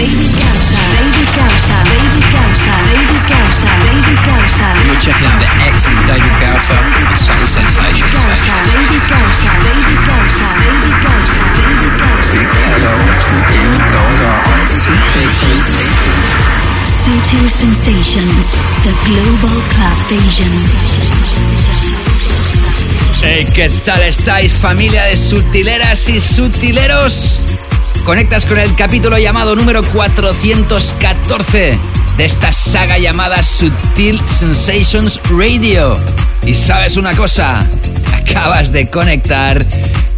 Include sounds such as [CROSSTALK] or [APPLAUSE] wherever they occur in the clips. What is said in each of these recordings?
David Gausa. David Gausa. David Gausa. David Gausa. David Gausa. You're checking out the excellent David Gausa and Subtle Sensations. Gausa. David Gausa. David Gausa. David Gausa. David Gausa. Big hello to David Gausa on Subtle Sensations. Subtle Sensations. The Global Club Vision. Hey, ¿qué tal estáis familia de sutileras y sutileros? Conectas con el capítulo llamado número 414 de esta saga llamada Sutil Sensations Radio. Y sabes una cosa, acabas de conectar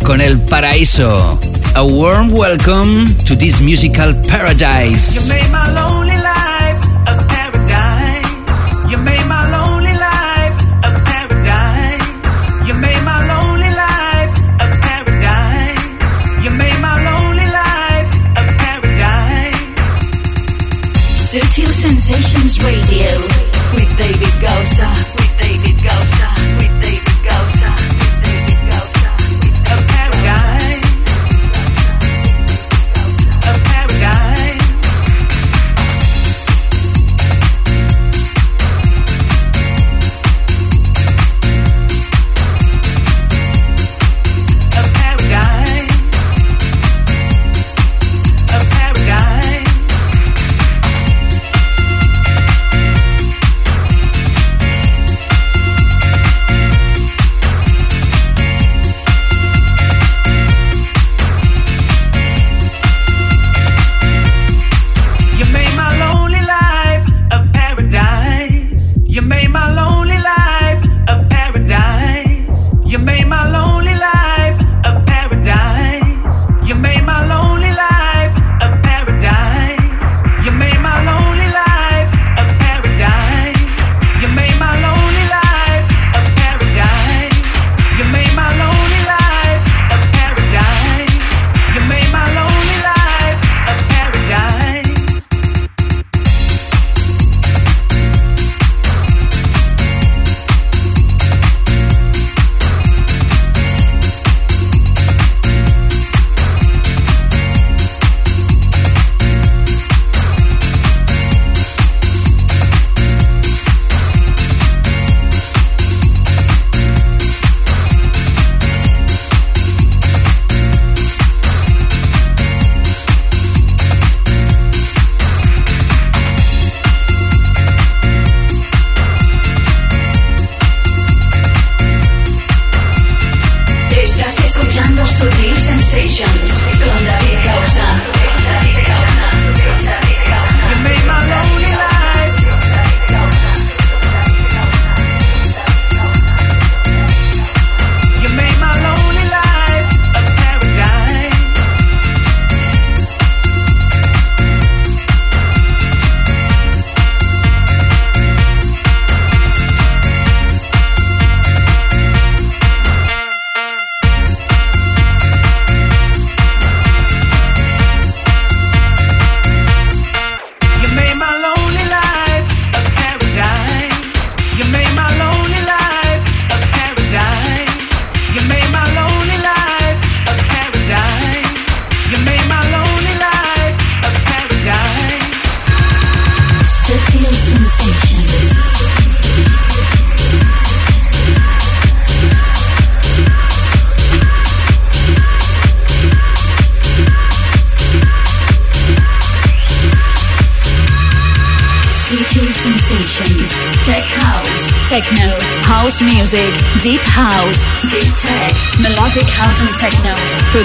con el paraíso. A warm welcome to this musical paradise. Sensations Radio with David Gausa.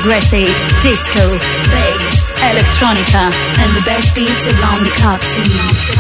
Progressive. Disco. Bass. Electronica. And the best beats around the club scene.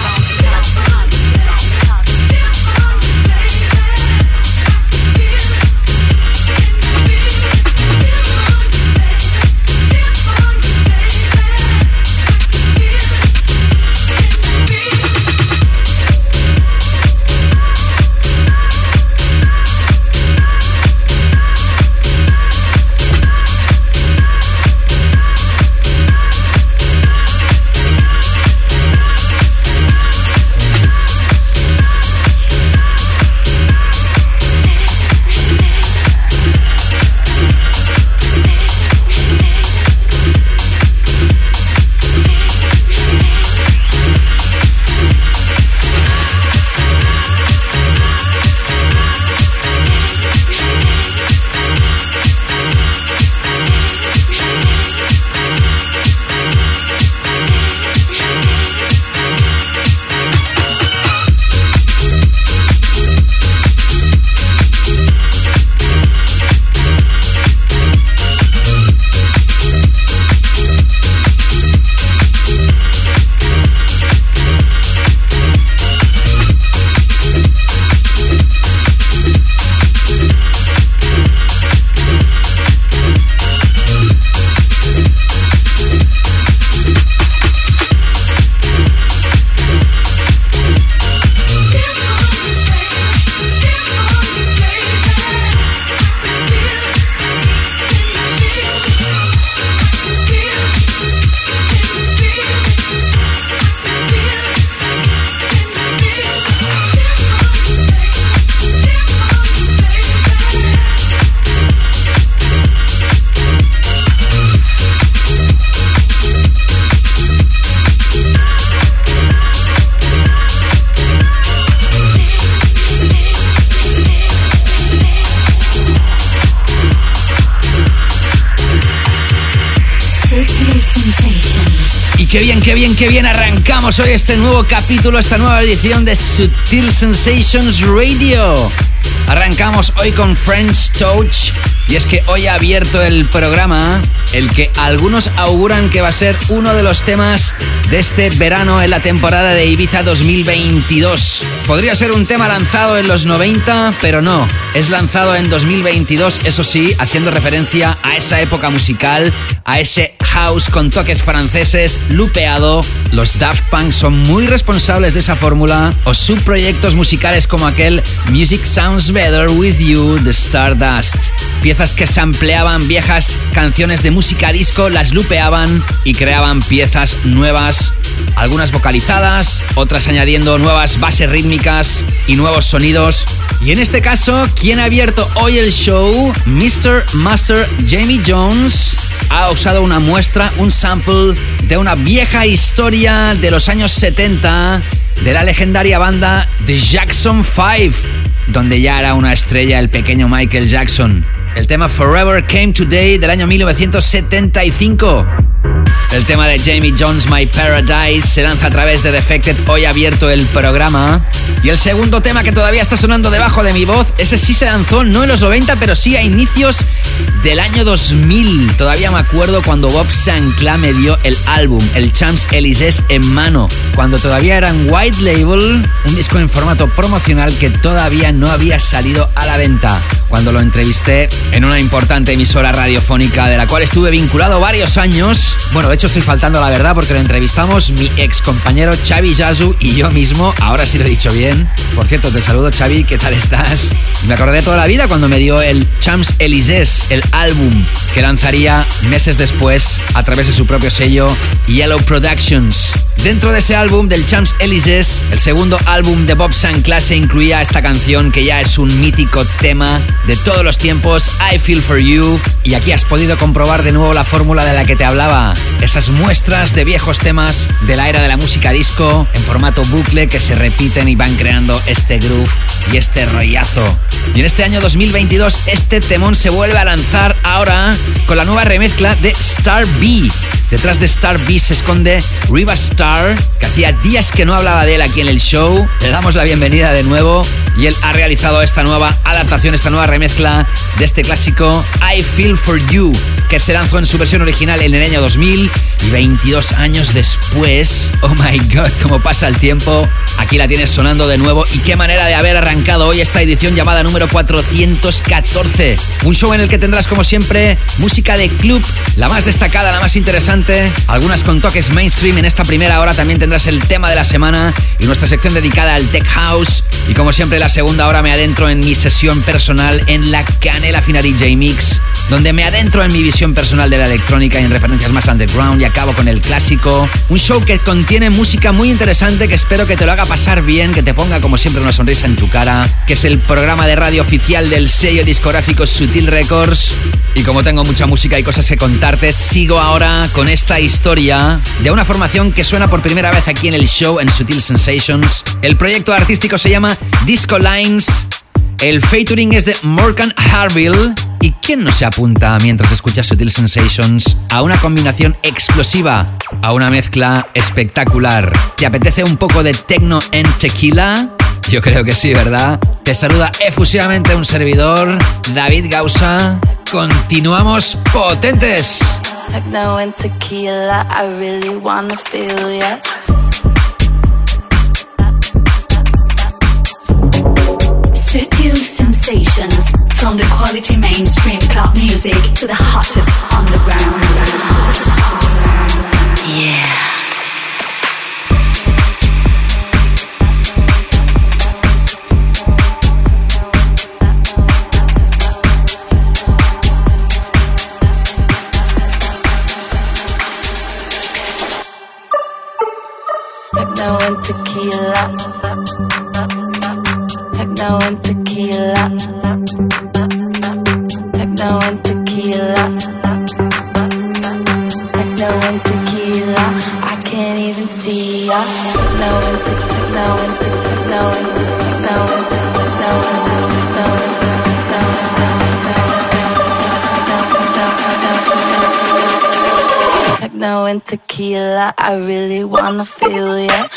Qué bien arrancamos hoy este nuevo capítulo, esta nueva edición de Sutil Sensations Radio. Arrancamos hoy con French Touch y es que hoy ha abierto el programa el que algunos auguran que va a ser uno de los temas de este verano en la temporada de Ibiza 2022. Podría ser un tema lanzado en los 90, pero no, es lanzado en 2022, eso sí, haciendo referencia a esa época musical, a ese house con toques franceses, lupeado. Los Daft Punk son muy responsables de esa fórmula, o subproyectos musicales como aquel Music Sounds Better With You de Stardust. Piezas que sampleaban viejas canciones de música disco, las lupeaban y creaban piezas nuevas, algunas vocalizadas, otras añadiendo nuevas bases rítmicas y nuevos sonidos. Y en este caso, quien ha abierto hoy el show, Mr. Master Jamie Jones, ha usado una muestra, un sample de una vieja historia de los años 70 de la legendaria banda The Jackson 5, donde ya era una estrella el pequeño Michael Jackson. El tema Forever Came Today del año 1975. El tema de Jamie Jones, My Paradise, se lanza a través de Defected. Hoy abierto el programa. Y el segundo tema que todavía está sonando debajo de mi voz, ese sí se lanzó no en los 90, pero sí a inicios del año 2000. Todavía me acuerdo cuando Bob Sancla me dio el álbum, el Champs Elysees en mano. Cuando todavía eran White Label, un disco en formato promocional que todavía no había salido a la venta. Cuando lo entrevisté en una importante emisora radiofónica de la cual estuve vinculado varios años. Bueno, de hecho estoy faltando la verdad porque lo entrevistamos mi ex compañero Xavi Yazu y yo mismo. Ahora sí lo he dicho bien. Por cierto, te saludo Xavi, ¿qué tal estás? Me acordaré toda la vida cuando me dio el Champs Elysees, el álbum que lanzaría meses después a través de su propio sello Yellow Productions. Dentro de ese álbum del Champs Elysees, el segundo álbum de Bob Sinclair se incluía esta canción que ya es un mítico tema de todos los tiempos, I Feel For You. Y aquí has podido comprobar de nuevo la fórmula de la que te hablaba. Esas muestras de viejos temas de la era de la música disco en formato bucle que se repiten y van creando este groove y este rollazo. Y en este año 2022 este temón se vuelve a lanzar ahora con la nueva remezcla de Star B. Detrás de Star B se esconde Riva Star, que hacía días que no hablaba de él aquí en el show. Le damos la bienvenida de nuevo y él ha realizado esta nueva adaptación, esta nueva remezcla de este clásico I Feel For You, que se lanzó en su versión original en el año 2000 y 22 años después, oh my god, cómo pasa el tiempo, aquí la tienes sonando de nuevo y qué manera de haber arrancado hoy esta edición llamada número 414. Un show en el que tendrás como siempre música de club, la más destacada, la más interesante, algunas con toques mainstream. En esta primera hora también tendrás el tema de la semana y nuestra sección dedicada al tech house. Y como siempre la segunda hora me adentro en mi sesión personal en la Canela Fina DJ Mix, donde me adentro en mi visión personal de la electrónica y en referencias más underground y acabo con el clásico. Un show que contiene música muy interesante que espero que te lo haga pasar bien, que te ponga como siempre una sonrisa en tu cara, que es el programa de radio oficial del sello discográfico Sutil Records. Y como tengo mucha música y cosas que contarte, sigo ahora con esta historia de una formación que suena por primera vez aquí en el show en Sutil Sensations. El proyecto artístico se llama Disco Lines. El featuring es de Morgan Harville. ¿Y quién no se apunta mientras escucha Sutil Sensations a una combinación explosiva, a una mezcla espectacular? ¿Te apetece un poco de techno en tequila? Yo creo que sí, ¿verdad? Te saluda efusivamente un servidor, David Gausa. Continuamos potentes. Techno and tequila, I really wanna feel ya. Sutil sensations from the quality mainstream club music to the hottest underground. Yeah. Techno and tequila. Techno and tequila. Techno and tequila. And tequila. I can't even see ya. And tequila, I really wanna feel ya.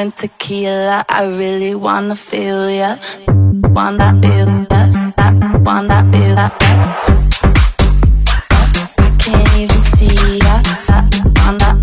and tequila. I really wanna feel ya. Wanna feel ya. Wanna feel ya. I can't even see ya. That, want that.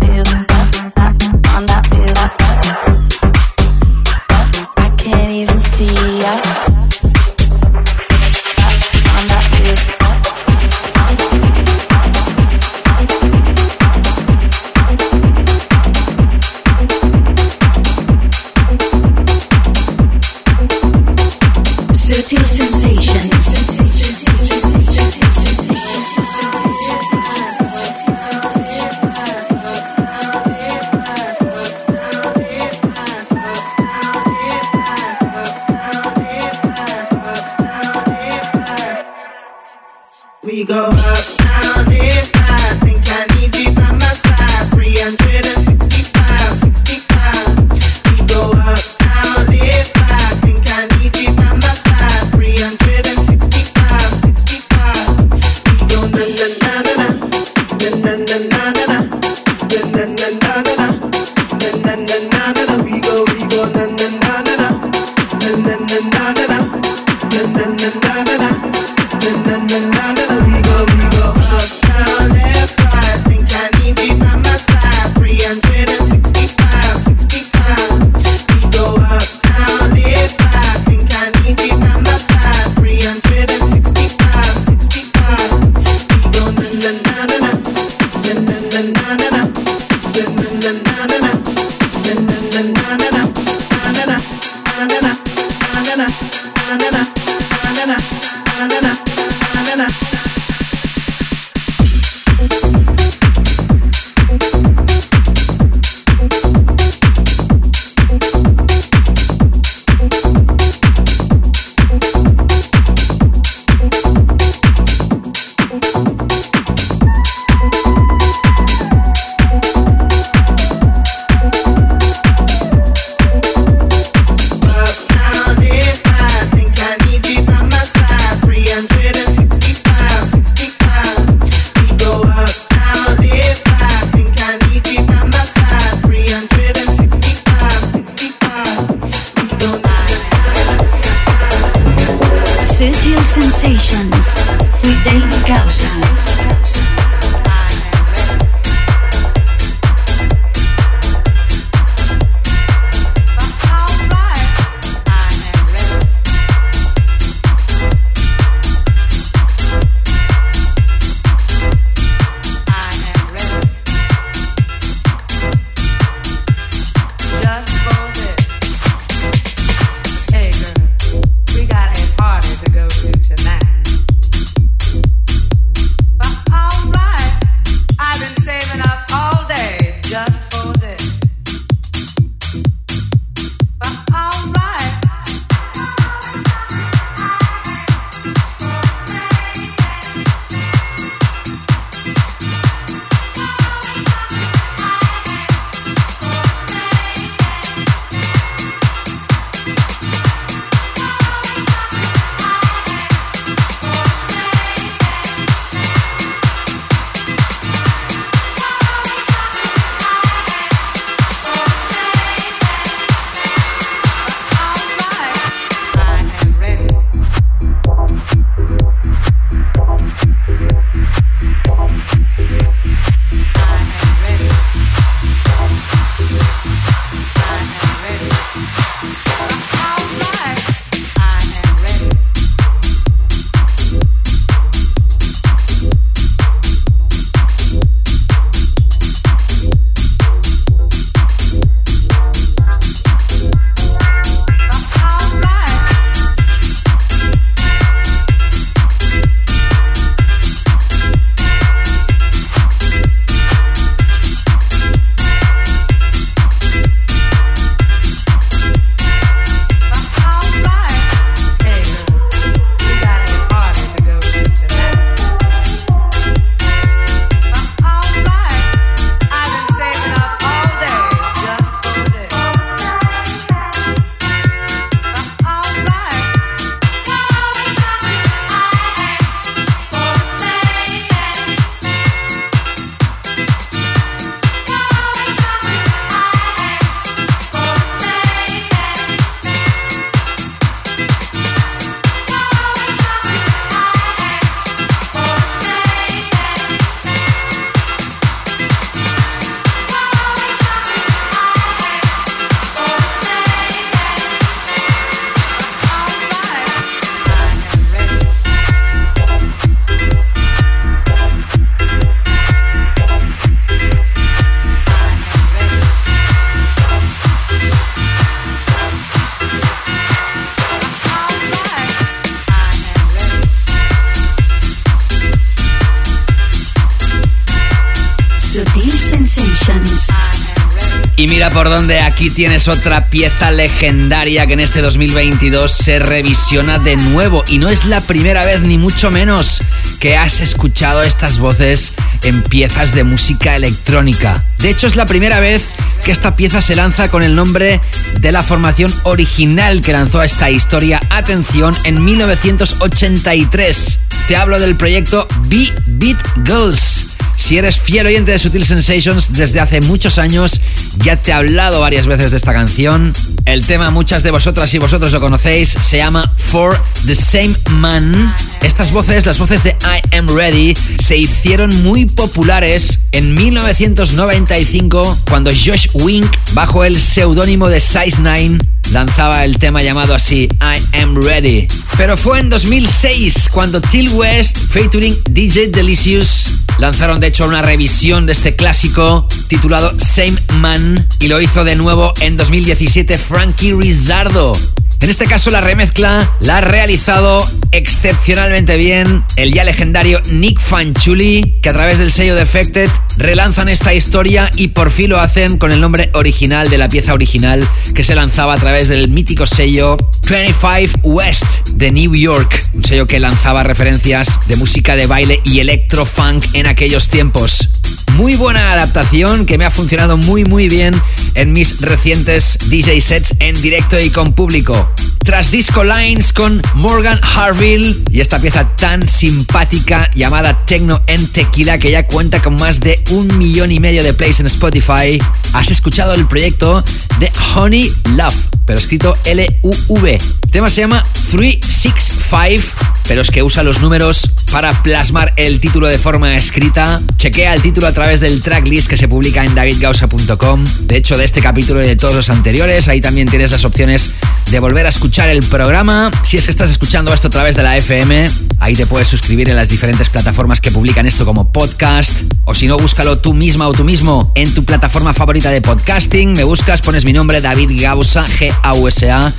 Y mira por dónde aquí tienes otra pieza legendaria que en este 2022 se revisiona de nuevo. Y no es la primera vez, ni mucho menos, que has escuchado estas voces en piezas de música electrónica. De hecho, es la primera vez que esta pieza se lanza con el nombre de la formación original que lanzó esta historia. Atención, en 1983. Te hablo del proyecto B-Beat Girls. Si eres fiel oyente de Sutil Sensations desde hace muchos años, ya te he hablado varias veces de esta canción. El tema, muchas de vosotras y vosotros lo conocéis, se llama For the Same Man. Estas voces, las voces de I Am Ready, se hicieron muy populares en 1995 cuando Josh Wink, bajo el seudónimo de Size 9, lanzaba el tema llamado así I Am Ready. Pero fue en 2006 cuando Till West, featuring DJ Delicious, lanzaron de hecho una revisión de este clásico titulado Same Man y lo hizo de nuevo en 2017 Frankie Rizzardo. En este caso la remezcla la ha realizado excepcionalmente bien el ya legendario Nick Fanchuli, que a través del sello Defected relanzan esta historia y por fin lo hacen con el nombre original de la pieza original que se lanzaba a través del mítico sello 25 West de New York, un sello que lanzaba referencias de música de baile y electro-funk en aquellos tiempos. Muy buena adaptación que me ha funcionado muy muy bien en mis recientes DJ sets en directo y con público. Tras Disco Lines con Morgan Harville y esta pieza tan simpática llamada Techno en Tequila que ya cuenta con más de un millón y medio de plays en Spotify, has escuchado el proyecto de Honey Love, pero escrito L-U-V. Tema se llama 365, pero es que usa los números para plasmar el título de forma escrita. Chequea el título a través del tracklist que se publica en davidgausa.com. De hecho, de este capítulo y de todos los anteriores, ahí también tienes las opciones de volver a escuchar el programa. Si es que estás escuchando esto a través de la FM, ahí te puedes suscribir en las diferentes plataformas que publican esto como podcast. O si no, búscalo tú misma o tú mismo en tu plataforma favorita de podcasting. Me buscas, pones mi nombre, David Gausa, G-A-U-S-A,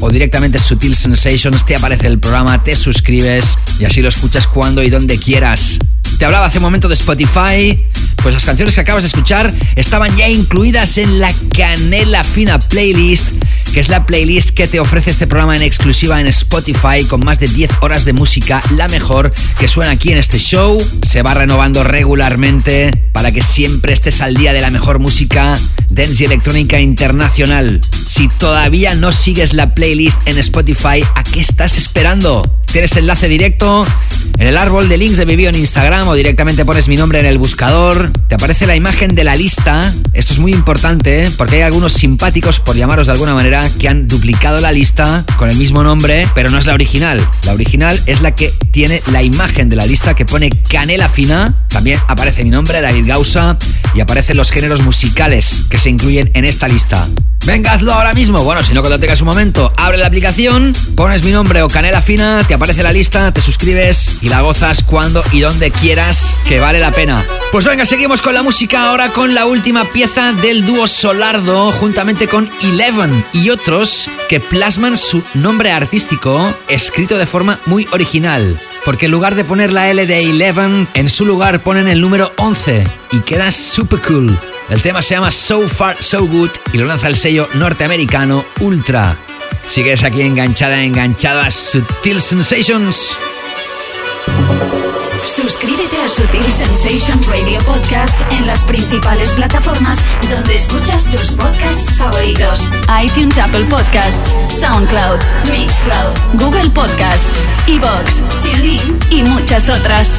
o directamente Sutil Sensations, te aparece el programa, te suscribes y así lo escuchas cuando y donde quieras. Te hablaba hace un momento de Spotify, pues las canciones que acabas de escuchar estaban ya incluidas en la Canela Fina Playlist, que es la playlist que te ofrece este programa en exclusiva en Spotify con más de 10 horas de música, la mejor que suena aquí en este show. Se va renovando regularmente para que siempre estés al día de la mejor música dance y electrónica internacional. Si todavía no sigues la playlist en Spotify, ¿a qué estás esperando? Tienes enlace directo en el árbol de links de mi en Instagram o directamente pones mi nombre en el buscador. Te aparece la imagen de la lista. Esto es muy importante ¿eh? porque hay algunos simpáticos, por llamaros de alguna manera, que han duplicado la lista con el mismo nombre, pero no es la original. La original es la que tiene la imagen de la lista que pone Canela Fina. También aparece mi nombre, David Gausa, y aparecen los géneros musicales que se incluyen en esta lista. Venga, hazlo ahora mismo. Bueno, si no, cuando tengas un momento, abre la aplicación, pones mi nombre o Canela Fina, te aparece la lista, te suscribes y la gozas cuando y donde quieras, que vale la pena. Pues venga, seguimos con la música ahora con la última pieza del dúo Solardo, juntamente con Eleven y otros que plasman su nombre artístico escrito de forma muy original. Porque en lugar de poner la L de Eleven, en su lugar ponen el número 11 y queda super cool. El tema se llama So Far So Good y lo lanza el sello norteamericano Ultra. Sigues aquí enganchada, enganchado a Sutil Sensations. Suscríbete a Sutil Sensations Radio Podcast en las principales plataformas donde escuchas tus podcasts favoritos: iTunes, Apple Podcasts, SoundCloud, Mixcloud, Google Podcasts, Evox, TuneIn y muchas otras.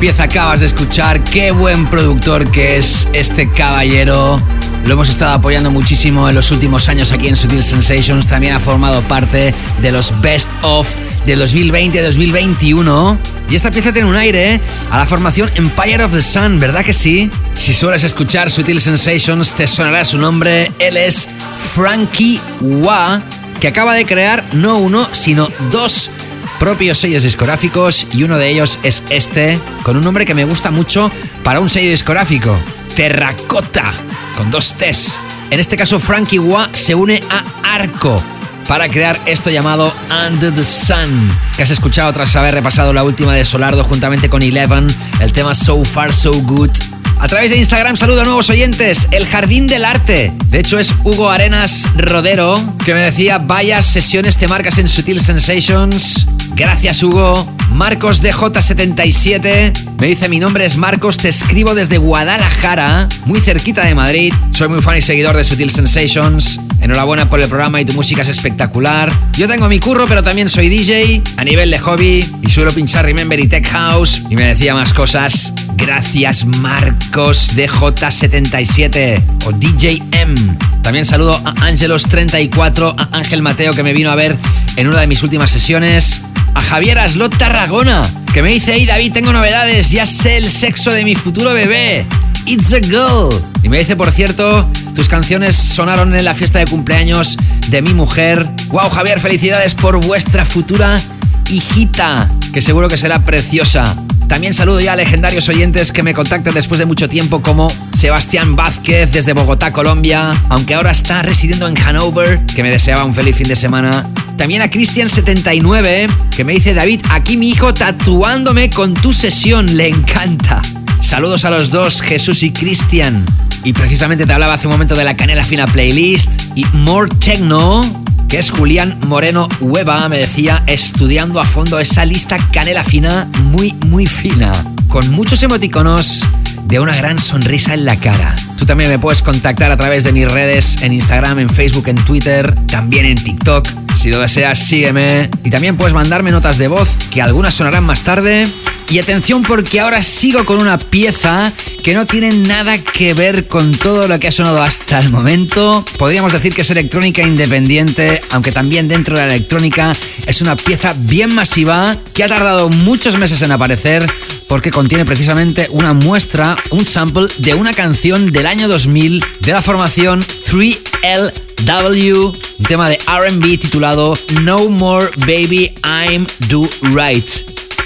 Pieza acabas de escuchar, qué buen productor que es este caballero. Lo hemos estado apoyando muchísimo en los últimos años aquí en Sutil Sensations. También ha formado parte de los Best of de 2020-2021. Y esta pieza tiene un aire ¿eh? a la formación Empire of the Sun, ¿verdad que sí? Si sueles escuchar Sutil Sensations, te sonará su nombre. Él es Frankie Wah, que acaba de crear no uno, sino dos propios sellos discográficos y uno de ellos es este, con un nombre que me gusta mucho para un sello discográfico, Terracota, con dos T's. En este caso, Frankie Wah se une a Arco para crear esto llamado Under the Sun, que has escuchado tras haber repasado la última de Solardo juntamente con Eleven, el tema So Far So Good. A través de Instagram saludo a nuevos oyentes. El Jardín del Arte. De hecho es Hugo Arenas Rodero que me decía, vaya sesiones te marcas en Sutil Sensations. Gracias Hugo. Marcos DJ77 me dice mi nombre es Marcos, te escribo desde Guadalajara, muy cerquita de Madrid. Soy muy fan y seguidor de Sutil Sensations. Enhorabuena por el programa y tu música es espectacular. Yo tengo mi curro, pero también soy DJ a nivel de hobby y suelo pinchar Remember y Tech House. Y me decía más cosas. Gracias Marcos DJ77 o DJ M. También saludo a Ángelos34, a Ángel Mateo que me vino a ver en una de mis últimas sesiones a Javier Aslot Tarragona, que me dice, hey David, tengo novedades, ya sé el sexo de mi futuro bebé. It's a girl. Y me dice, por cierto, tus canciones sonaron en la fiesta de cumpleaños de mi mujer. Wow, Javier, felicidades por vuestra futura hijita, que seguro que será preciosa. También saludo ya a legendarios oyentes que me contactan después de mucho tiempo como Sebastián Vázquez desde Bogotá, Colombia, aunque ahora está residiendo en Hanover, que me deseaba un feliz fin de semana. También a Cristian79, que me dice David, aquí mi hijo tatuándome con tu sesión, le encanta. Saludos a los dos, Jesús y Cristian. Y precisamente te hablaba hace un momento de la Canela Fina Playlist y More Techno, que es Julián Moreno Hueva, me decía, estudiando a fondo esa lista Canela Fina, muy, muy fina, con muchos emoticonos de una gran sonrisa en la cara. Tú también me puedes contactar a través de mis redes en Instagram, en Facebook, en Twitter, también en TikTok. Si lo deseas, sígueme. Y también puedes mandarme notas de voz, que algunas sonarán más tarde. Y atención porque ahora sigo con una pieza que no tiene nada que ver con todo lo que ha sonado hasta el momento. Podríamos decir que es electrónica independiente, aunque también dentro de la electrónica es una pieza bien masiva que ha tardado muchos meses en aparecer porque contiene precisamente una muestra, un sample de una canción del año 2000 de la formación 3LW, un tema de RB titulado No More Baby I'm Do Right.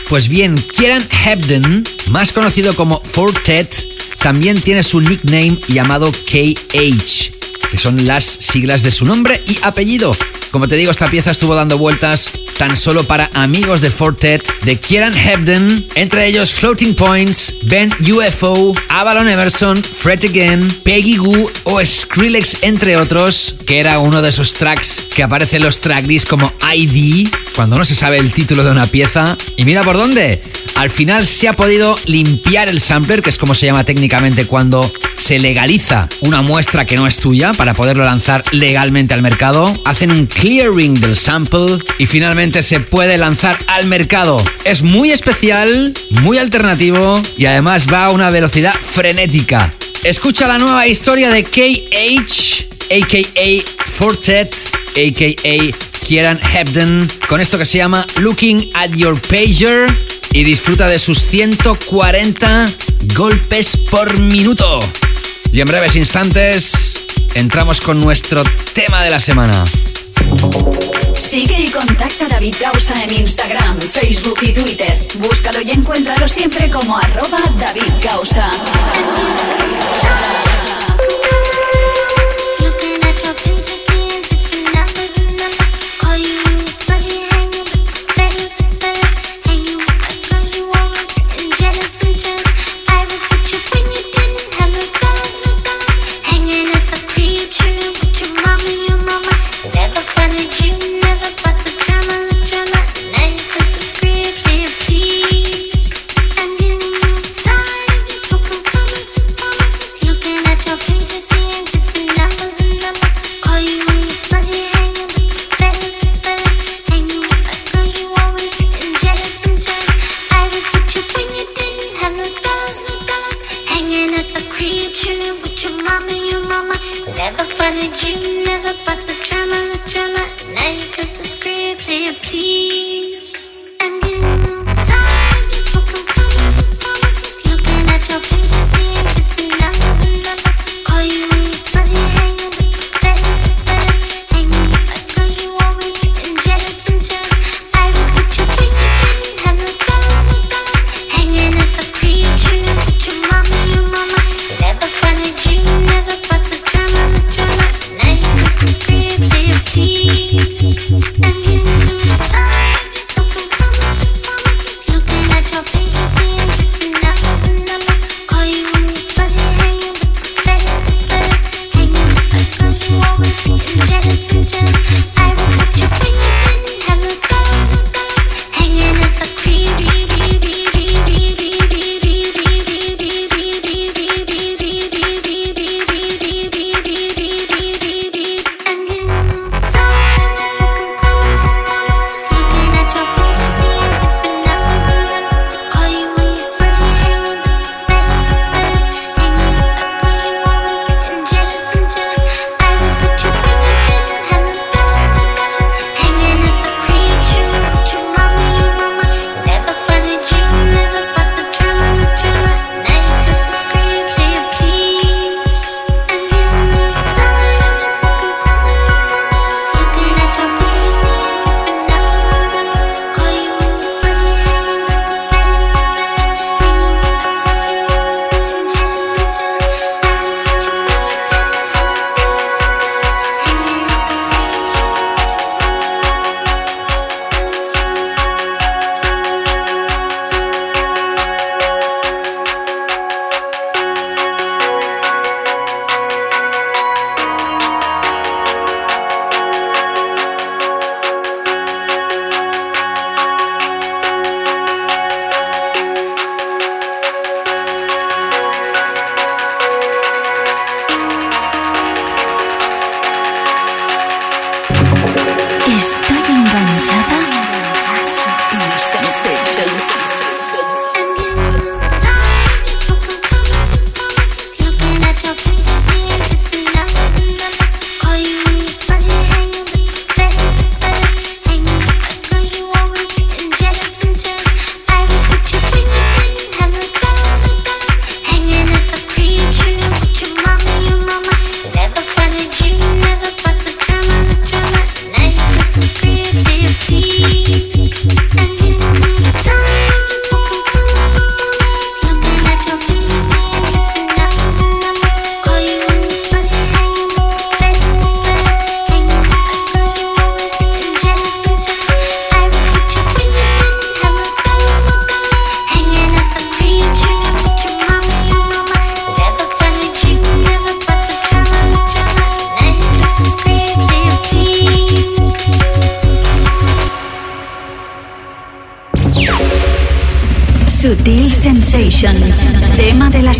Pues bien, Kieran Hebden, más conocido como Fortet, también tiene su nickname llamado KH, que son las siglas de su nombre y apellido. Como te digo, esta pieza estuvo dando vueltas tan solo para amigos de Fortet, de Kieran Hebden, entre ellos Floating Points, Ben UFO, Avalon Emerson, Fred Again, Peggy Goo o Skrillex, entre otros, que era uno de esos tracks que aparece en los tracklist como ID, cuando no se sabe el título de una pieza. Y mira por dónde. Al final se ha podido limpiar el sampler, que es como se llama técnicamente cuando se legaliza una muestra que no es tuya para poderlo lanzar legalmente al mercado. Hacen un clearing del sample y finalmente se puede lanzar al mercado. Es muy especial, muy alternativo y además va a una velocidad frenética. Escucha la nueva historia de KH, aka Fortet, aka Kieran Hebden, con esto que se llama Looking at Your Pager y disfruta de sus 140 golpes por minuto. Y en breves instantes entramos con nuestro tema de la semana. Sigue y contacta a David Gausa en Instagram, Facebook y Twitter. Búscalo y encuéntralo siempre como arroba David Gausa.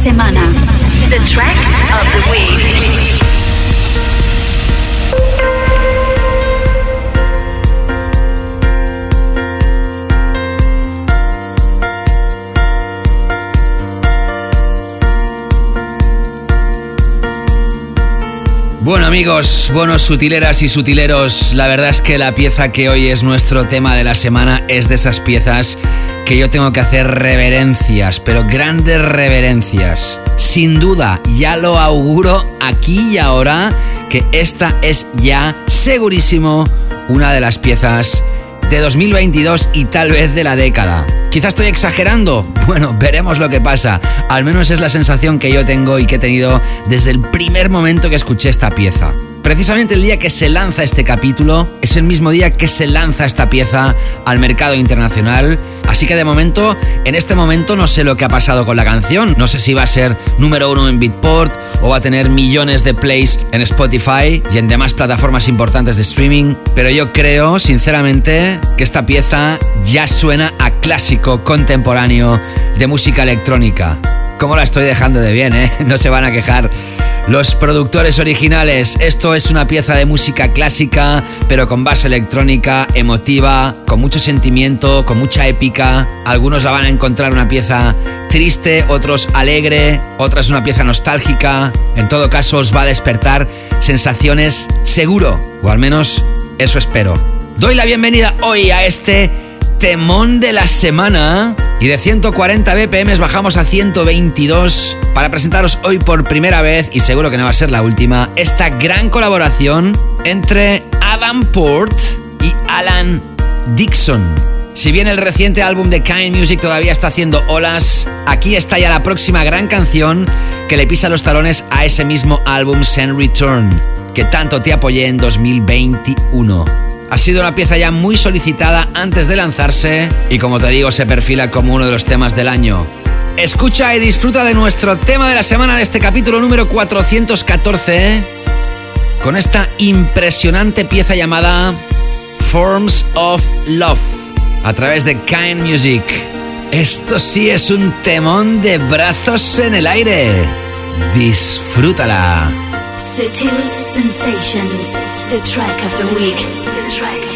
Semana. The track of the week. Bueno amigos, buenos sutileras y sutileros, la verdad es que la pieza que hoy es nuestro tema de la semana es de esas piezas que yo tengo que hacer reverencias, pero grandes reverencias. Sin duda, ya lo auguro aquí y ahora que esta es ya segurísimo una de las piezas de 2022 y tal vez de la década. Quizás estoy exagerando. [LAUGHS] Bueno, veremos lo que pasa. Al menos es la sensación que yo tengo y que he tenido desde el primer momento que escuché esta pieza. Precisamente el día que se lanza este capítulo es el mismo día que se lanza esta pieza al mercado internacional. Así que de momento, en este momento no sé lo que ha pasado con la canción. No sé si va a ser número uno en Beatport o va a tener millones de plays en Spotify y en demás plataformas importantes de streaming. Pero yo creo, sinceramente, que esta pieza ya suena a clásico contemporáneo de música electrónica. ¿Cómo la estoy dejando de bien, eh? [LAUGHS] No se van a quejar los productores originales. Esto es una pieza de música clásica, pero con base electrónica, emotiva, con mucho sentimiento, con mucha épica. Algunos la van a encontrar una pieza triste, otros alegre, otras una pieza nostálgica. En todo caso, os va a despertar sensaciones seguro, o al menos eso espero. Doy la bienvenida hoy a este temón de la semana. Y de 140 BPM bajamos a 122 para presentaros hoy por primera vez, y seguro que no va a ser la última, esta gran colaboración entre Adam Port y Alan Dixon. Si bien el reciente álbum de Kind Music todavía está haciendo olas, aquí está ya la próxima gran canción que le pisa los talones a ese mismo álbum Send Return, que tanto te apoyé en 2021. Ha sido una pieza ya muy solicitada antes de lanzarse y como te digo se perfila como uno de los temas del año. Escucha y disfruta de nuestro tema de la semana de este capítulo número 414 con esta impresionante pieza llamada Forms of Love a través de Kind Music. Esto sí es un temón de brazos en el aire. Disfrútala. Sutil Sensations. The track of the week. The track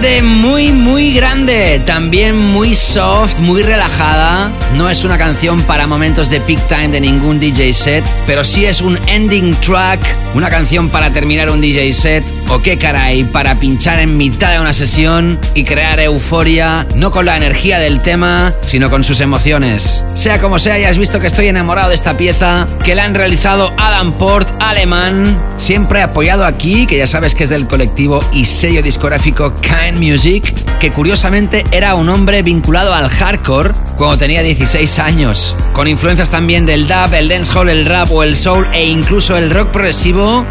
Grande, muy, muy grande. También muy soft, muy relajada. No es una canción para momentos de peak time de ningún DJ set, pero sí es un ending track, una canción para terminar un DJ set o qué caray, para pinchar en mitad de una sesión y crear euforia, no con la energía del tema, sino con sus emociones. Sea como sea, ya has visto que estoy enamorado de esta pieza, que la han realizado Adam Port, alemán, siempre apoyado aquí, que ya sabes que es del colectivo y sello discográfico Kind Music, que curiosamente era un hombre vinculado al hardcore cuando tenía 16 años, con influencias también del dub, el dancehall, el rap o el soul e incluso el rock progresivo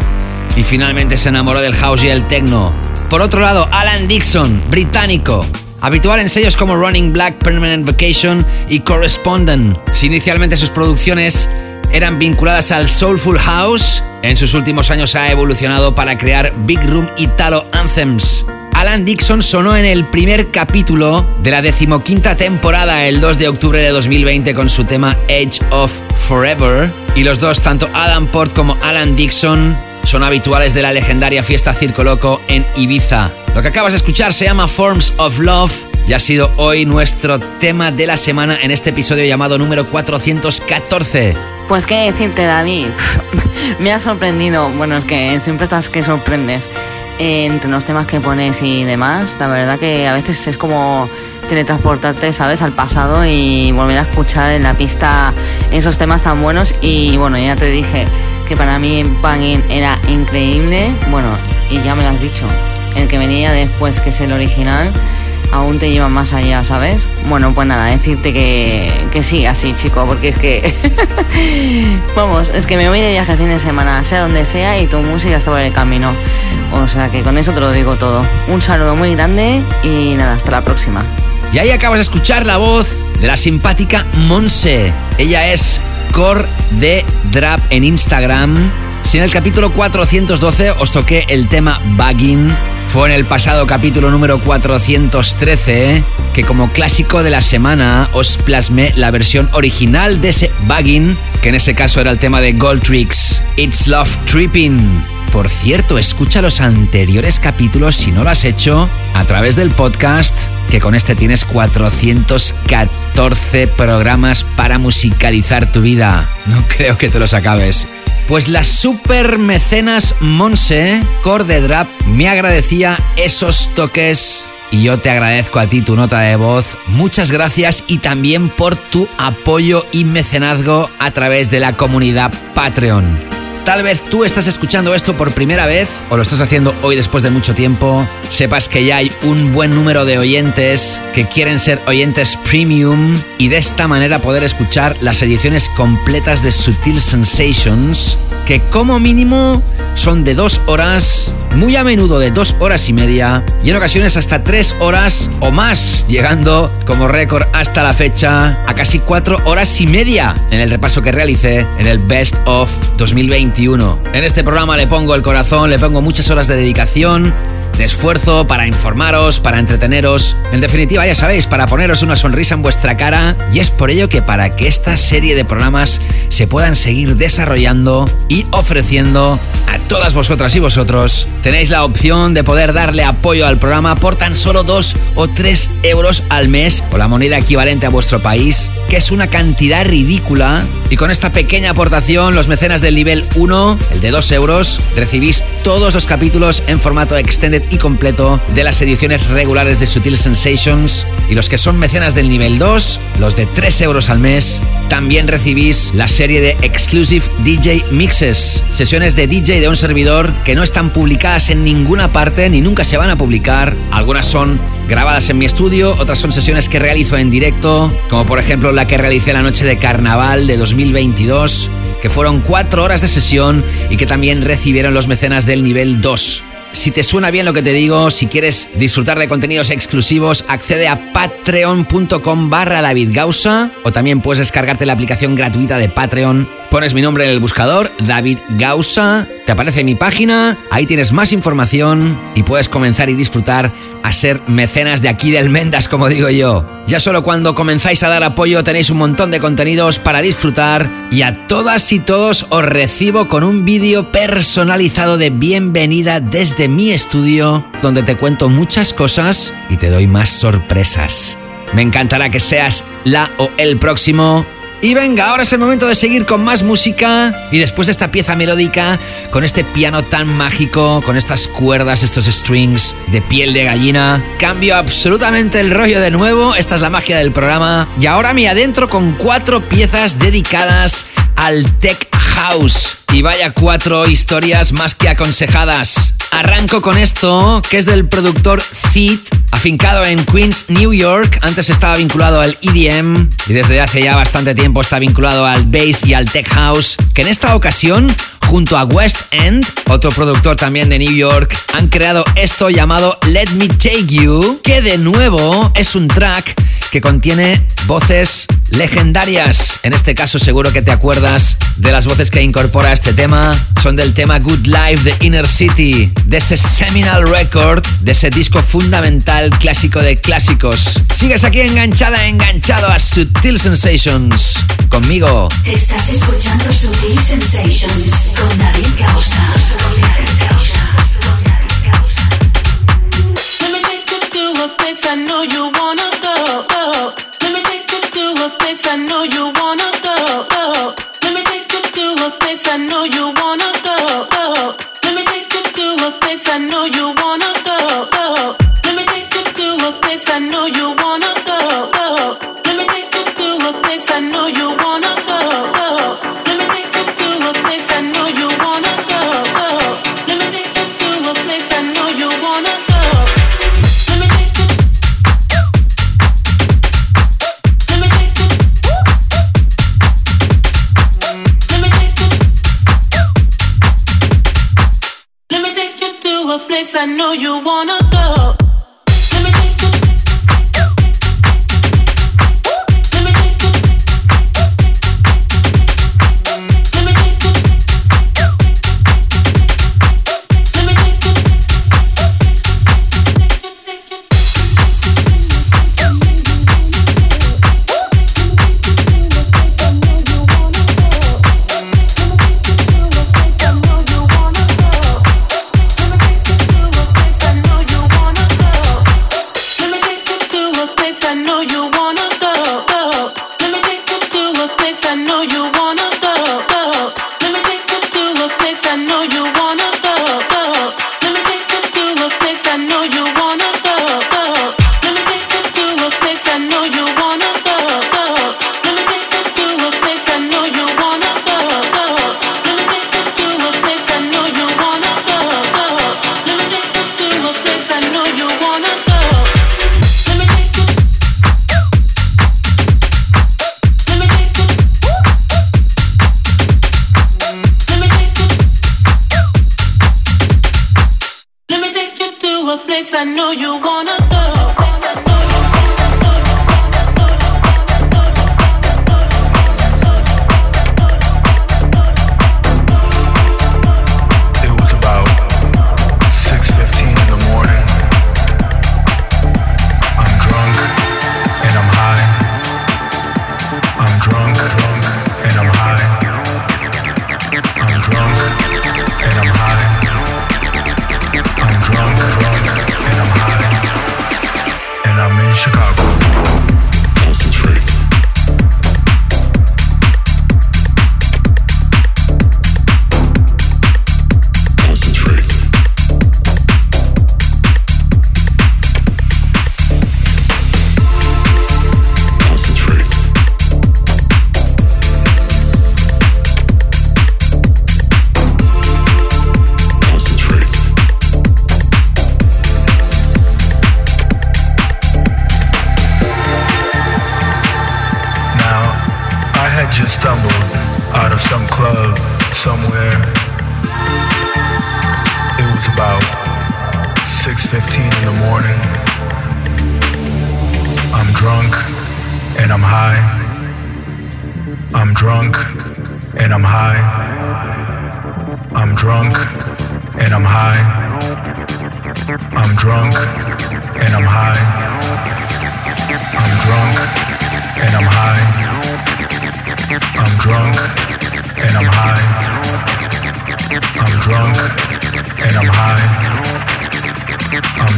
y finalmente se enamoró del house y el techno. Por otro lado, Alan Dixon, británico, habitual en sellos como Running Black, Permanent Vacation y Correspondent. Si inicialmente sus producciones eran vinculadas al Soulful House, en sus últimos años ha evolucionado para crear Big Room Italo Anthems. Alan Dixon sonó en el primer capítulo de la decimoquinta temporada el 2 de octubre de 2020 con su tema Edge of Forever. Y los dos, tanto Adam Port como Alan Dixon, son habituales de la legendaria fiesta Circo Loco en Ibiza. Lo que acabas de escuchar se llama Forms of Love y ha sido hoy nuestro tema de la semana en este episodio llamado número 414. Pues qué decirte, David. [LAUGHS] Me ha sorprendido. Bueno, es que siempre estás que sorprendes eh, entre los temas que pones y demás. La verdad que a veces es como teletransportarte, ¿sabes? Al pasado y volver a escuchar en la pista esos temas tan buenos. Y bueno, ya te dije que para mí Bangin era increíble. Bueno, y ya me lo has dicho. El que venía después, que es el original, aún te lleva más allá, ¿sabes? Bueno, pues nada, decirte que, que sí, así, chico, porque es que. [LAUGHS] Vamos, es que me voy de viaje el fin de semana, sea donde sea, y tu música está por el camino. O sea que con eso te lo digo todo. Un saludo muy grande y nada, hasta la próxima. Y ahí acabas de escuchar la voz de la simpática Monse. Ella es Core de Drap en Instagram. Si en el capítulo 412 os toqué el tema Bugging, fue en el pasado capítulo número 413 ¿eh? que como clásico de la semana os plasmé la versión original de ese Bugging, que en ese caso era el tema de Gold Tricks, It's Love Tripping. Por cierto, escucha los anteriores capítulos si no lo has hecho a través del podcast, que con este tienes 414 programas para musicalizar tu vida. No [LAUGHS] creo que te los acabes. Pues la super mecenas Monse, Core de Drap, me agradecía esos toques y yo te agradezco a ti tu nota de voz. Muchas gracias y también por tu apoyo y mecenazgo a través de la comunidad Patreon. Tal vez tú estás escuchando esto por primera vez o lo estás haciendo hoy después de mucho tiempo. Sepas que ya hay un buen número de oyentes que quieren ser oyentes premium y de esta manera poder escuchar las ediciones completas de Sutil Sensations, que como mínimo son de dos horas, muy a menudo de dos horas y media y en ocasiones hasta tres horas o más, llegando como récord hasta la fecha a casi cuatro horas y media en el repaso que realicé en el Best of 2021 2021. En este programa le pongo el corazón, le pongo muchas horas de dedicación esfuerzo para informaros, para entreteneros, en definitiva ya sabéis, para poneros una sonrisa en vuestra cara. Y es por ello que para que esta serie de programas se puedan seguir desarrollando y ofreciendo a todas vosotras y vosotros, tenéis la opción de poder darle apoyo al programa por tan solo 2 o 3 euros al mes o la moneda equivalente a vuestro país, que es una cantidad ridícula. Y con esta pequeña aportación los mecenas del nivel 1, el de 2 euros, recibís todos los capítulos en formato extended y completo de las ediciones regulares de Sutil Sensations. Y los que son mecenas del nivel 2, los de 3 euros al mes, también recibís la serie de Exclusive DJ Mixes, sesiones de DJ de un servidor que no están publicadas en ninguna parte ni nunca se van a publicar. Algunas son grabadas en mi estudio, otras son sesiones que realizo en directo, como por ejemplo la que realicé la noche de carnaval de 2022, que fueron 4 horas de sesión y que también recibieron los mecenas del nivel 2. Si te suena bien lo que te digo, si quieres disfrutar de contenidos exclusivos, accede a patreon.com barra David Gausa o también puedes descargarte la aplicación gratuita de Patreon. Pones mi nombre en el buscador, David Gausa, te aparece mi página, ahí tienes más información y puedes comenzar y disfrutar a ser mecenas de aquí del Mendas, como digo yo. Ya solo cuando comenzáis a dar apoyo tenéis un montón de contenidos para disfrutar y a todas y todos os recibo con un vídeo personalizado de bienvenida desde mi estudio donde te cuento muchas cosas y te doy más sorpresas. Me encantará que seas la o el próximo. Y venga, ahora es el momento de seguir con más música. Y después de esta pieza melódica, con este piano tan mágico, con estas cuerdas, estos strings de piel de gallina, cambio absolutamente el rollo de nuevo, esta es la magia del programa. Y ahora me adentro con cuatro piezas dedicadas al tech house. Y vaya cuatro historias más que aconsejadas. Arranco con esto, que es del productor Thid, afincado en Queens, New York. Antes estaba vinculado al EDM y desde hace ya bastante tiempo está vinculado al bass y al tech house, que en esta ocasión junto a West End, otro productor también de New York, han creado esto llamado Let Me Take You, que de nuevo es un track que contiene voces legendarias. En este caso seguro que te acuerdas de las voces que incorpora este tema. Son del tema Good Life de Inner City, de ese seminal record, de ese disco fundamental clásico de clásicos. Sigues aquí enganchada, enganchado a Sutil Sensations. Conmigo. Estás escuchando Sutil Sensations con David Gausa. Let me take you to a place I know you wanna go. go. Let me take you to a place I know you wanna go. go. Let me take you to a place I know you wanna go. I know you wanna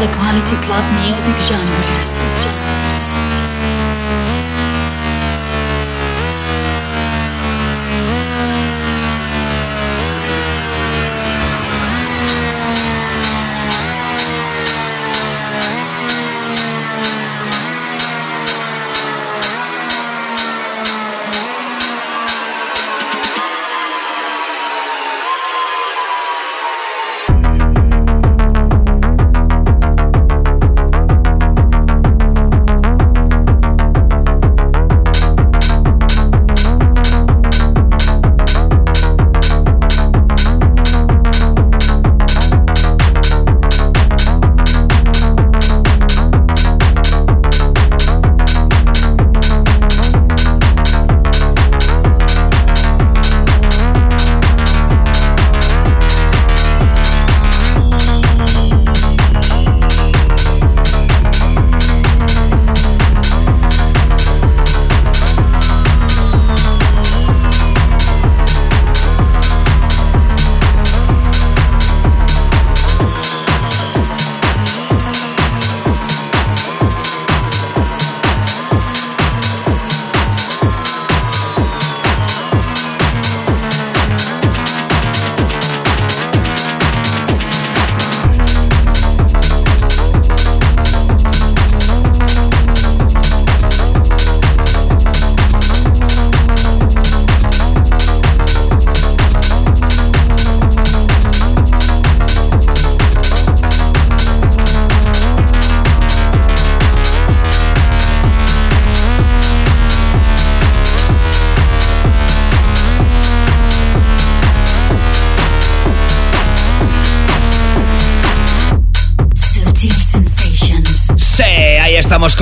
the quality club music genres.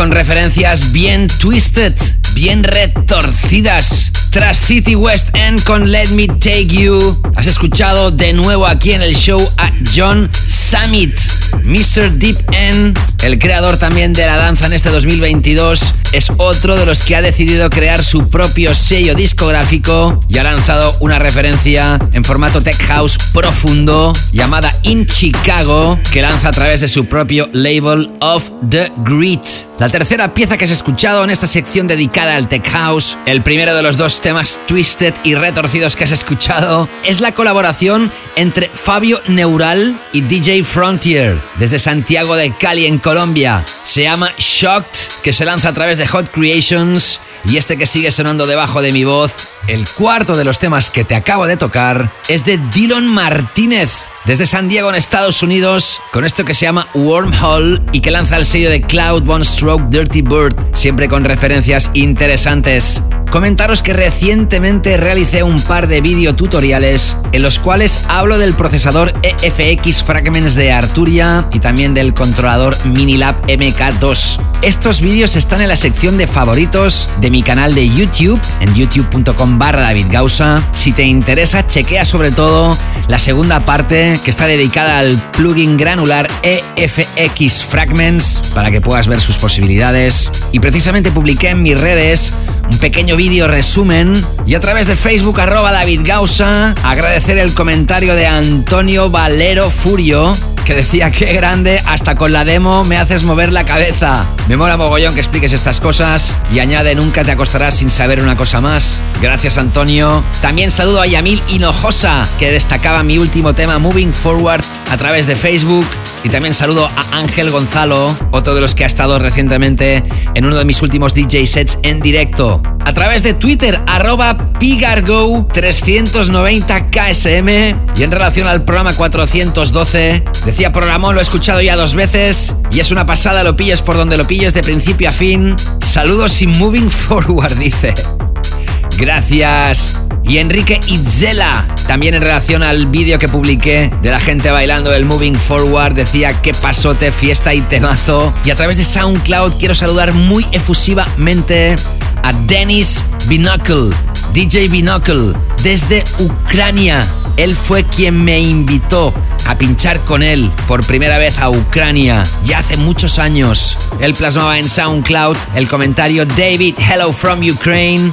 Con referencias bien twisted, bien retorcidas. Tras City West End con Let Me Take You, has escuchado de nuevo aquí en el show a John Summit. Mr. Deep End, el creador también de la danza en este 2022, es otro de los que ha decidido crear su propio sello discográfico y ha lanzado una referencia en formato tech house profundo llamada In Chicago, que lanza a través de su propio label of the Grit. La tercera pieza que has escuchado en esta sección dedicada al tech house, el primero de los dos temas twisted y retorcidos que has escuchado, es la colaboración entre Fabio Neural y DJ Frontier desde Santiago de Cali en Colombia. Se llama Shocked, que se lanza a través de Hot Creations y este que sigue sonando debajo de mi voz, el cuarto de los temas que te acabo de tocar, es de Dylan Martínez desde San Diego en Estados Unidos con esto que se llama Wormhole y que lanza el sello de Cloud One Stroke Dirty Bird, siempre con referencias interesantes. Comentaros que recientemente realicé un par de videotutoriales en los cuales hablo del procesador EFX Fragments de Arturia y también del controlador Minilab MK2. Estos vídeos están en la sección de favoritos de mi canal de YouTube, en youtube.com barra. Si te interesa, chequea sobre todo la segunda parte que está dedicada al plugin granular EFX Fragments para que puedas ver sus posibilidades. Y precisamente publiqué en mis redes un pequeño vídeo resumen y a través de Facebook arroba David Gausa agradecer el comentario de Antonio Valero Furio que decía qué grande, hasta con la demo me haces mover la cabeza. Me mola mogollón que expliques estas cosas y añade nunca te acostarás sin saber una cosa más. Gracias Antonio. También saludo a Yamil Hinojosa que destacaba mi último tema Moving Forward a través de Facebook. Y también saludo a Ángel Gonzalo, otro de los que ha estado recientemente en uno de mis últimos DJ sets en directo. A través de Twitter, arroba Pigargo390KSM. Y en relación al programa 412, decía programón, lo he escuchado ya dos veces. Y es una pasada, lo pilles por donde lo pilles de principio a fin. Saludos y moving forward, [LAUGHS] dice. Gracias. Y Enrique Itzela, también en relación al vídeo que publiqué de la gente bailando el Moving Forward, decía qué pasote, fiesta y temazo. Y a través de SoundCloud quiero saludar muy efusivamente a Dennis Binocle, DJ Binocle, desde Ucrania. Él fue quien me invitó a pinchar con él por primera vez a Ucrania, ya hace muchos años. Él plasmaba en SoundCloud el comentario David, hello from Ukraine.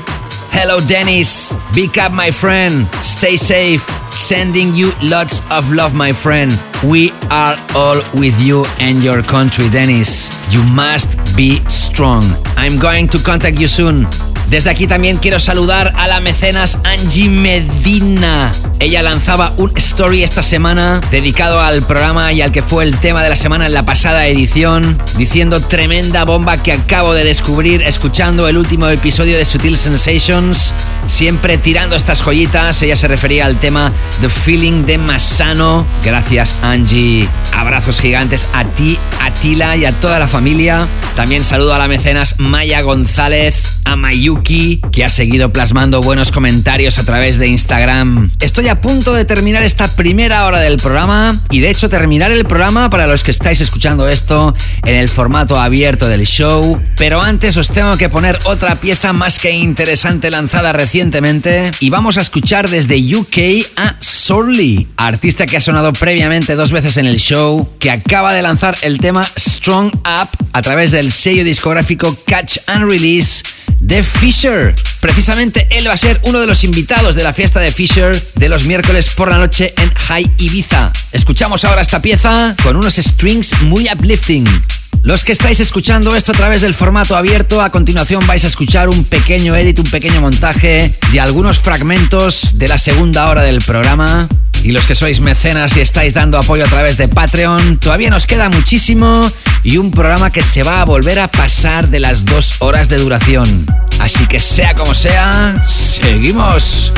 Hello, Dennis. Big up, my friend. Stay safe. Sending you lots of love, my friend. We are all with you and your country, Dennis. You must be strong. I'm going to contact you soon. Desde aquí también quiero saludar a la mecenas Angie Medina. Ella lanzaba un story esta semana dedicado al programa y al que fue el tema de la semana en la pasada edición, diciendo tremenda bomba que acabo de descubrir escuchando el último episodio de Sutil Sensations. Siempre tirando estas joyitas, ella se refería al tema The Feeling de Masano. Gracias Angie. Abrazos gigantes a ti, a Tila y a toda la familia. También saludo a la mecenas Maya González, a Mayuki, que ha seguido plasmando buenos comentarios a través de Instagram. Estoy a punto de terminar esta primera hora del programa y de hecho terminar el programa para los que estáis escuchando esto en el formato abierto del show. Pero antes os tengo que poner otra pieza más que interesante lanzada recientemente y vamos a escuchar desde UK a Sorley, artista que ha sonado previamente dos veces en el show, que acaba de lanzar el tema Strong Up a través del sello discográfico Catch and Release de Fisher. Precisamente él va a ser uno de los invitados de la fiesta de Fisher de los miércoles por la noche en High Ibiza. Escuchamos ahora esta pieza con unos strings muy uplifting. Los que estáis escuchando esto a través del formato abierto, a continuación vais a escuchar un pequeño edit, un pequeño montaje de algunos fragmentos de la segunda hora del programa. Y los que sois mecenas y estáis dando apoyo a través de Patreon, todavía nos queda muchísimo y un programa que se va a volver a pasar de las dos horas de duración. Así que sea como sea, seguimos.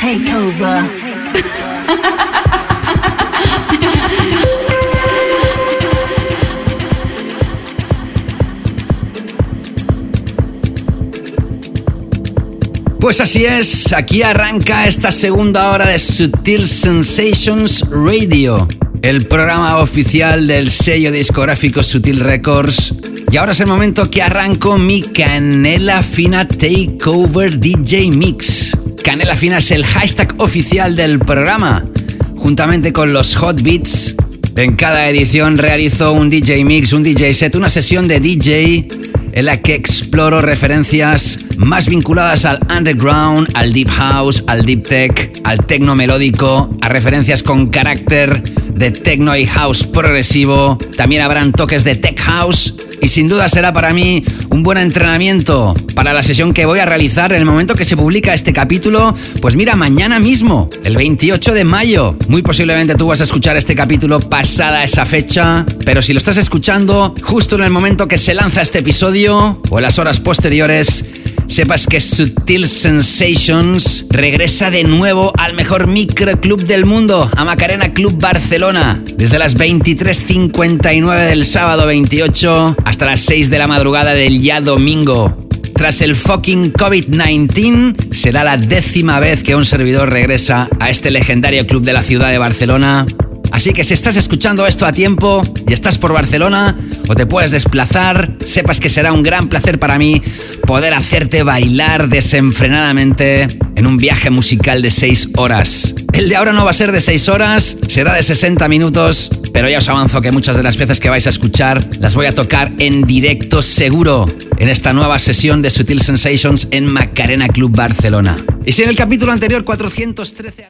Takeover. Pues así es, aquí arranca esta segunda hora de Sutil Sensations Radio, el programa oficial del sello discográfico Sutil Records. Y ahora es el momento que arranco mi Canela Fina Takeover DJ Mix. Canela Fina es el hashtag oficial del programa, juntamente con los Hot Beats. En cada edición realizo un DJ Mix, un DJ set, una sesión de DJ en la que exploro referencias más vinculadas al underground, al deep house, al deep tech, al techno melódico, a referencias con carácter de techno y house progresivo. También habrán toques de tech house y sin duda será para mí un buen entrenamiento para la sesión que voy a realizar en el momento que se publica este capítulo. Pues mira, mañana mismo, el 28 de mayo. Muy posiblemente tú vas a escuchar este capítulo pasada esa fecha, pero si lo estás escuchando justo en el momento que se lanza este episodio o en las horas posteriores, sepas que Sutil Sensations regresa de nuevo al mejor microclub del mundo, a Macarena Club Barcelona, desde las 23.59 del sábado 28 hasta las 6 de la madrugada del ya domingo. Tras el fucking COVID-19, será la décima vez que un servidor regresa a este legendario club de la ciudad de Barcelona. Así que si estás escuchando esto a tiempo y estás por Barcelona o te puedes desplazar, sepas que será un gran placer para mí poder hacerte bailar desenfrenadamente en un viaje musical de 6 horas. El de ahora no va a ser de 6 horas, será de 60 minutos, pero ya os avanzo que muchas de las piezas que vais a escuchar las voy a tocar en directo seguro en esta nueva sesión de Sutil Sensations en Macarena Club Barcelona. Y si en el capítulo anterior 413...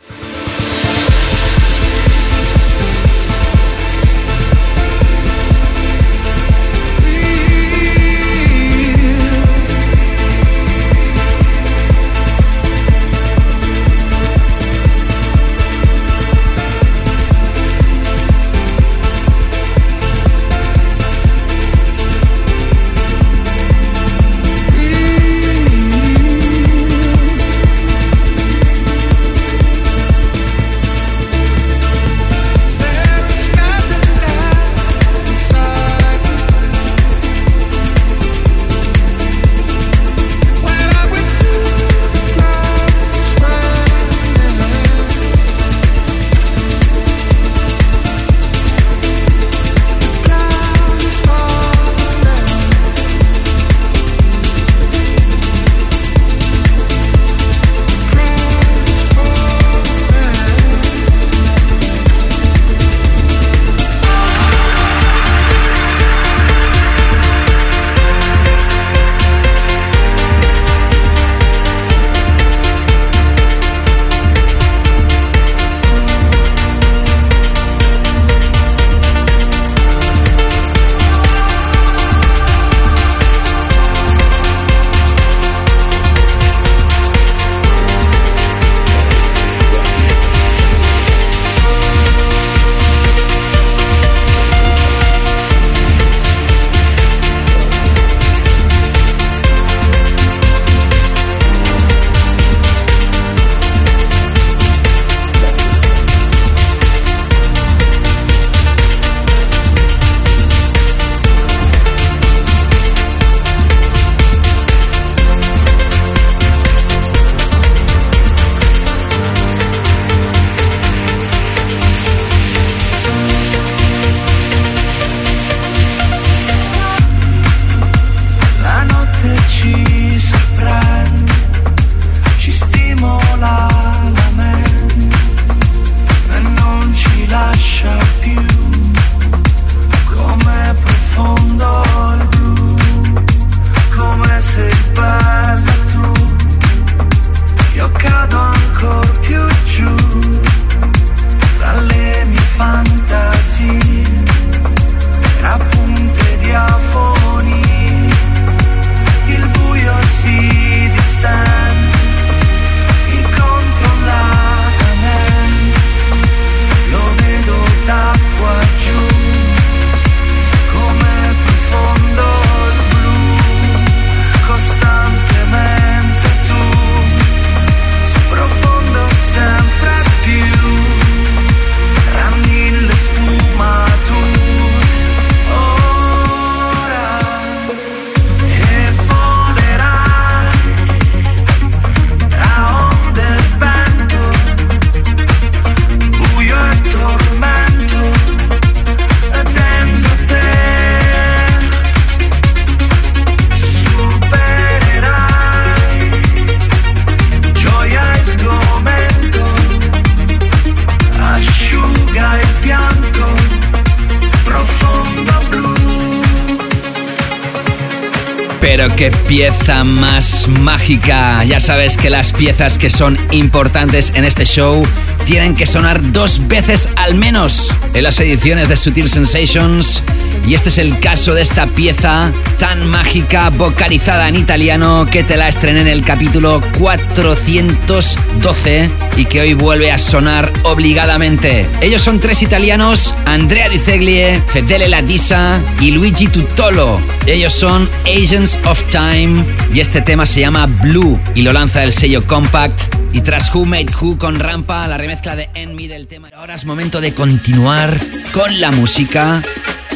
más mágica. Ya sabes que las piezas que son importantes en este show tienen que sonar dos veces al menos en las ediciones de Sutil Sensations. Y este es el caso de esta pieza tan mágica, vocalizada en italiano, que te la estrené en el capítulo 412 y que hoy vuelve a sonar obligadamente. Ellos son tres italianos, Andrea Di Zeglie, Fedele Ladisa y Luigi Tutolo. Ellos son Agents of Time y este tema se llama Blue y lo lanza el sello Compact. Y tras Who Made Who con Rampa, la remezcla de Enemy del tema. Ahora es momento de continuar con la música.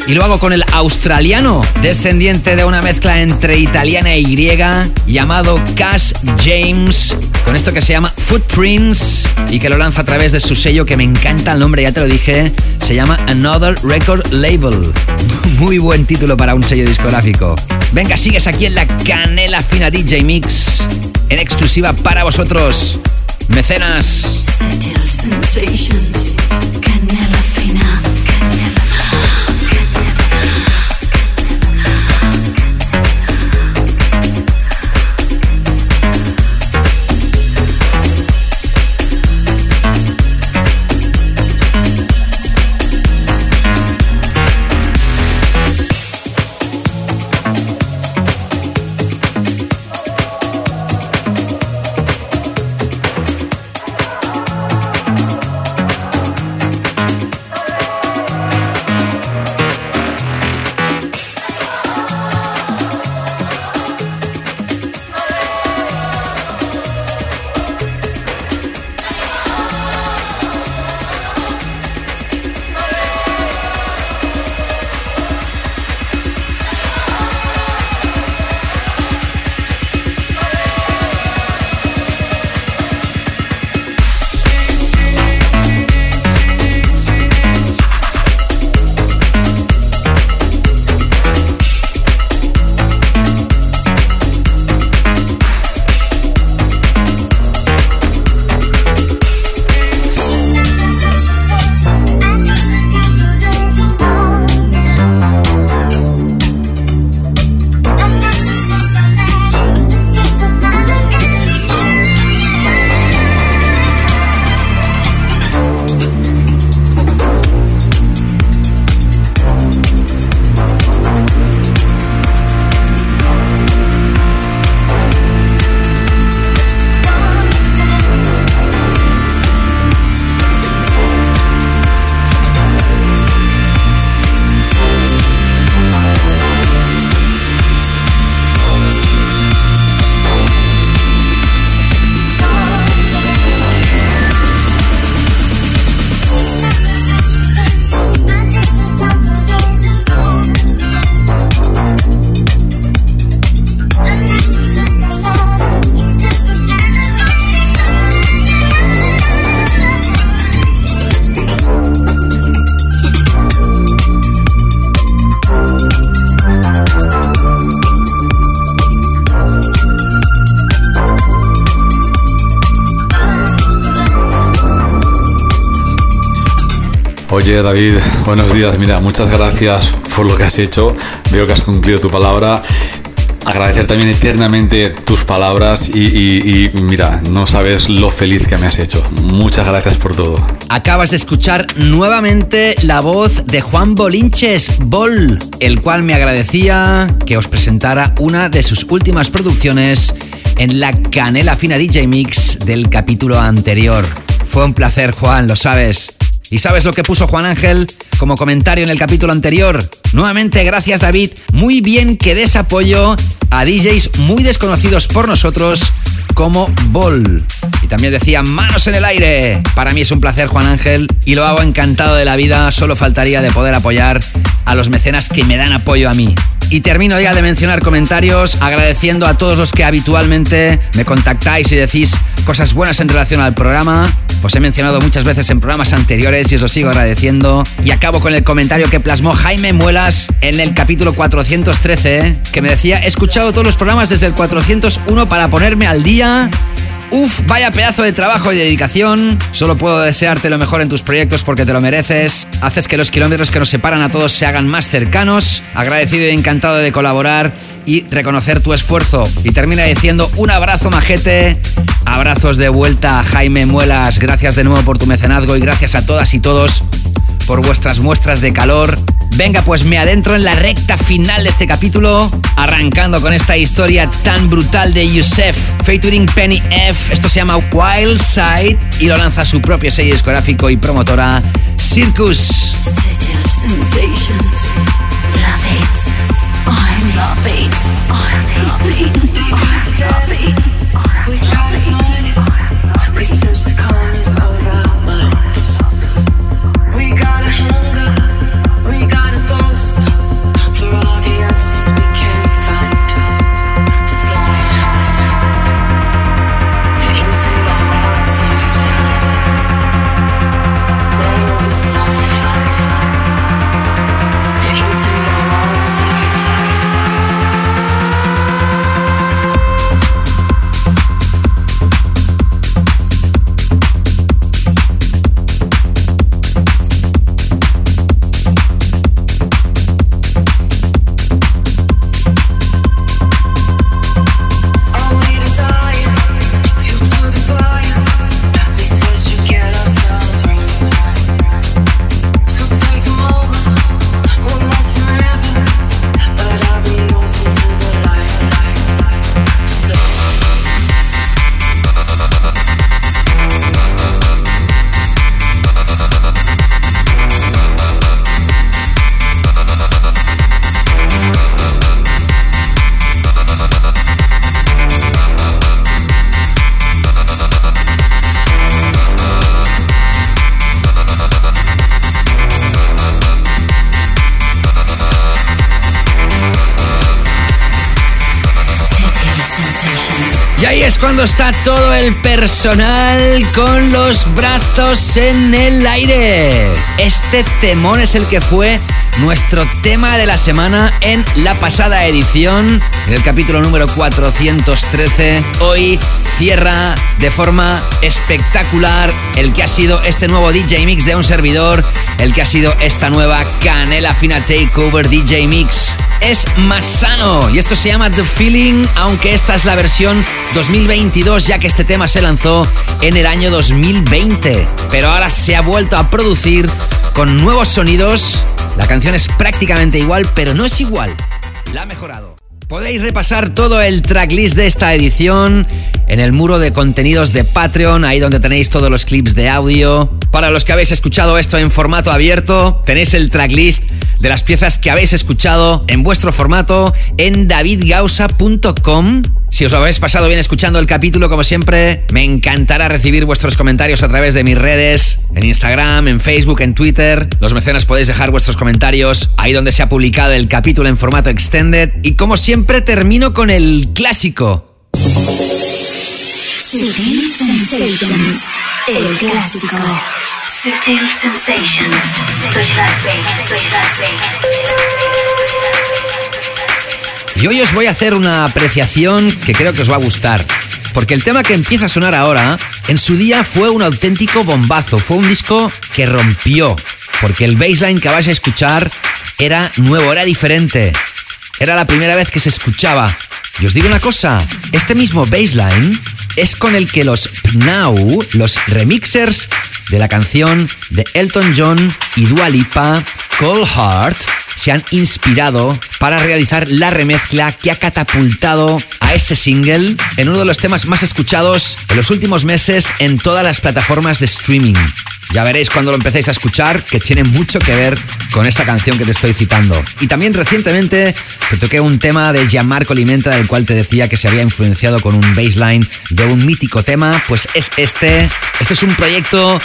Y lo hago con el australiano, descendiente de una mezcla entre italiana e griega, llamado Cash James, con esto que se llama Footprints y que lo lanza a través de su sello que me encanta el nombre, ya te lo dije, se llama Another Record Label. [LAUGHS] Muy buen título para un sello discográfico. Venga, sigues aquí en la Canela Fina DJ Mix, en exclusiva para vosotros, mecenas. Sensations. Canela fina. Oye David, buenos días. Mira, muchas gracias por lo que has hecho. Veo que has cumplido tu palabra. Agradecer también eternamente tus palabras y, mira, no sabes lo feliz que me has hecho. Muchas gracias por todo. Acabas de escuchar nuevamente la voz de Juan Bolinches, Bol, el cual me agradecía que os presentara una de sus últimas producciones en la Canela Fina DJ Mix del capítulo anterior. Fue un placer, Juan, lo sabes. ¿Y sabes lo que puso Juan Ángel como comentario en el capítulo anterior? Nuevamente, gracias David. Muy bien que des apoyo a DJs muy desconocidos por nosotros como Bol. Y también decía manos en el aire. Para mí es un placer, Juan Ángel, y lo hago encantado de la vida. Solo faltaría de poder apoyar a los mecenas que me dan apoyo a mí. Y termino ya de mencionar comentarios agradeciendo a todos los que habitualmente me contactáis y decís cosas buenas en relación al programa. Os he mencionado muchas veces en programas anteriores y os lo sigo agradeciendo. Y acabo con el comentario que plasmó Jaime Muelas en el capítulo 413, que me decía, he escuchado todos los programas desde el 401 para ponerme al día. Uf, vaya pedazo de trabajo y dedicación. Solo puedo desearte lo mejor en tus proyectos porque te lo mereces. Haces que los kilómetros que nos separan a todos se hagan más cercanos. Agradecido y encantado de colaborar y reconocer tu esfuerzo. Y termina diciendo un abrazo majete, abrazos de vuelta Jaime Muelas, gracias de nuevo por tu mecenazgo y gracias a todas y todos por vuestras muestras de calor. Venga, pues me adentro en la recta final de este capítulo, arrancando con esta historia tan brutal de Yusef, featuring Penny F. Esto se llama Wild Side y lo lanza su propio sello discográfico y promotora Circus. Sensations. Love it. I love it. I love it. I love it. We try to find it. We cuando está todo el personal con los brazos en el aire. Este temón es el que fue nuestro tema de la semana en la pasada edición, en el capítulo número 413. Hoy cierra de forma espectacular el que ha sido este nuevo DJ Mix de un servidor, el que ha sido esta nueva Canela Fina Takeover DJ Mix. Es más sano y esto se llama The Feeling, aunque esta es la versión 2022 ya que este tema se lanzó en el año 2020, pero ahora se ha vuelto a producir con nuevos sonidos. La canción es prácticamente igual, pero no es igual. La ha mejorado. Podéis repasar todo el tracklist de esta edición en el muro de contenidos de Patreon, ahí donde tenéis todos los clips de audio. Para los que habéis escuchado esto en formato abierto, tenéis el tracklist de las piezas que habéis escuchado en vuestro formato en davidgausa.com. Si os lo habéis pasado bien escuchando el capítulo, como siempre, me encantará recibir vuestros comentarios a través de mis redes, en Instagram, en Facebook, en Twitter. Los mecenas podéis dejar vuestros comentarios ahí donde se ha publicado el capítulo en formato extended. Y como siempre, termino con el clásico. El clásico. Sutil Sensations. Y hoy os voy a hacer una apreciación que creo que os va a gustar. Porque el tema que empieza a sonar ahora, en su día fue un auténtico bombazo. Fue un disco que rompió. Porque el baseline que vais a escuchar era nuevo, era diferente. Era la primera vez que se escuchaba. Y os digo una cosa, este mismo baseline es con el que los Pnau, los remixers de la canción de Elton John y Dua Lipa, Cold Heart, se han inspirado para realizar la remezcla que ha catapultado a ese single en uno de los temas más escuchados en los últimos meses en todas las plataformas de streaming. Ya veréis cuando lo empecéis a escuchar que tiene mucho que ver con esta canción que te estoy citando. Y también recientemente te toqué un tema de Gianmarco Limenta del cual te decía que se había influenciado con un baseline de un mítico tema, pues es este. Este es un proyecto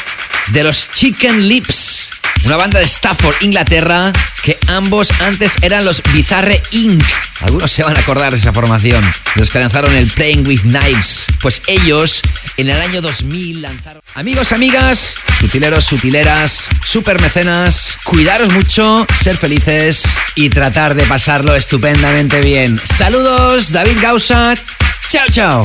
de los Chicken Lips, una banda de Stafford, Inglaterra, que ambos antes eran los Bizarre Inc. Algunos se van a acordar de esa formación, los que lanzaron el Playing with Knives. Pues ellos en el año 2000 lanzaron... Amigos, amigas, sutileros, sutileras, super mecenas, cuidaros mucho, ser felices y tratar de pasarlo estupendamente bien. Saludos, David Gausa. Chao, chao.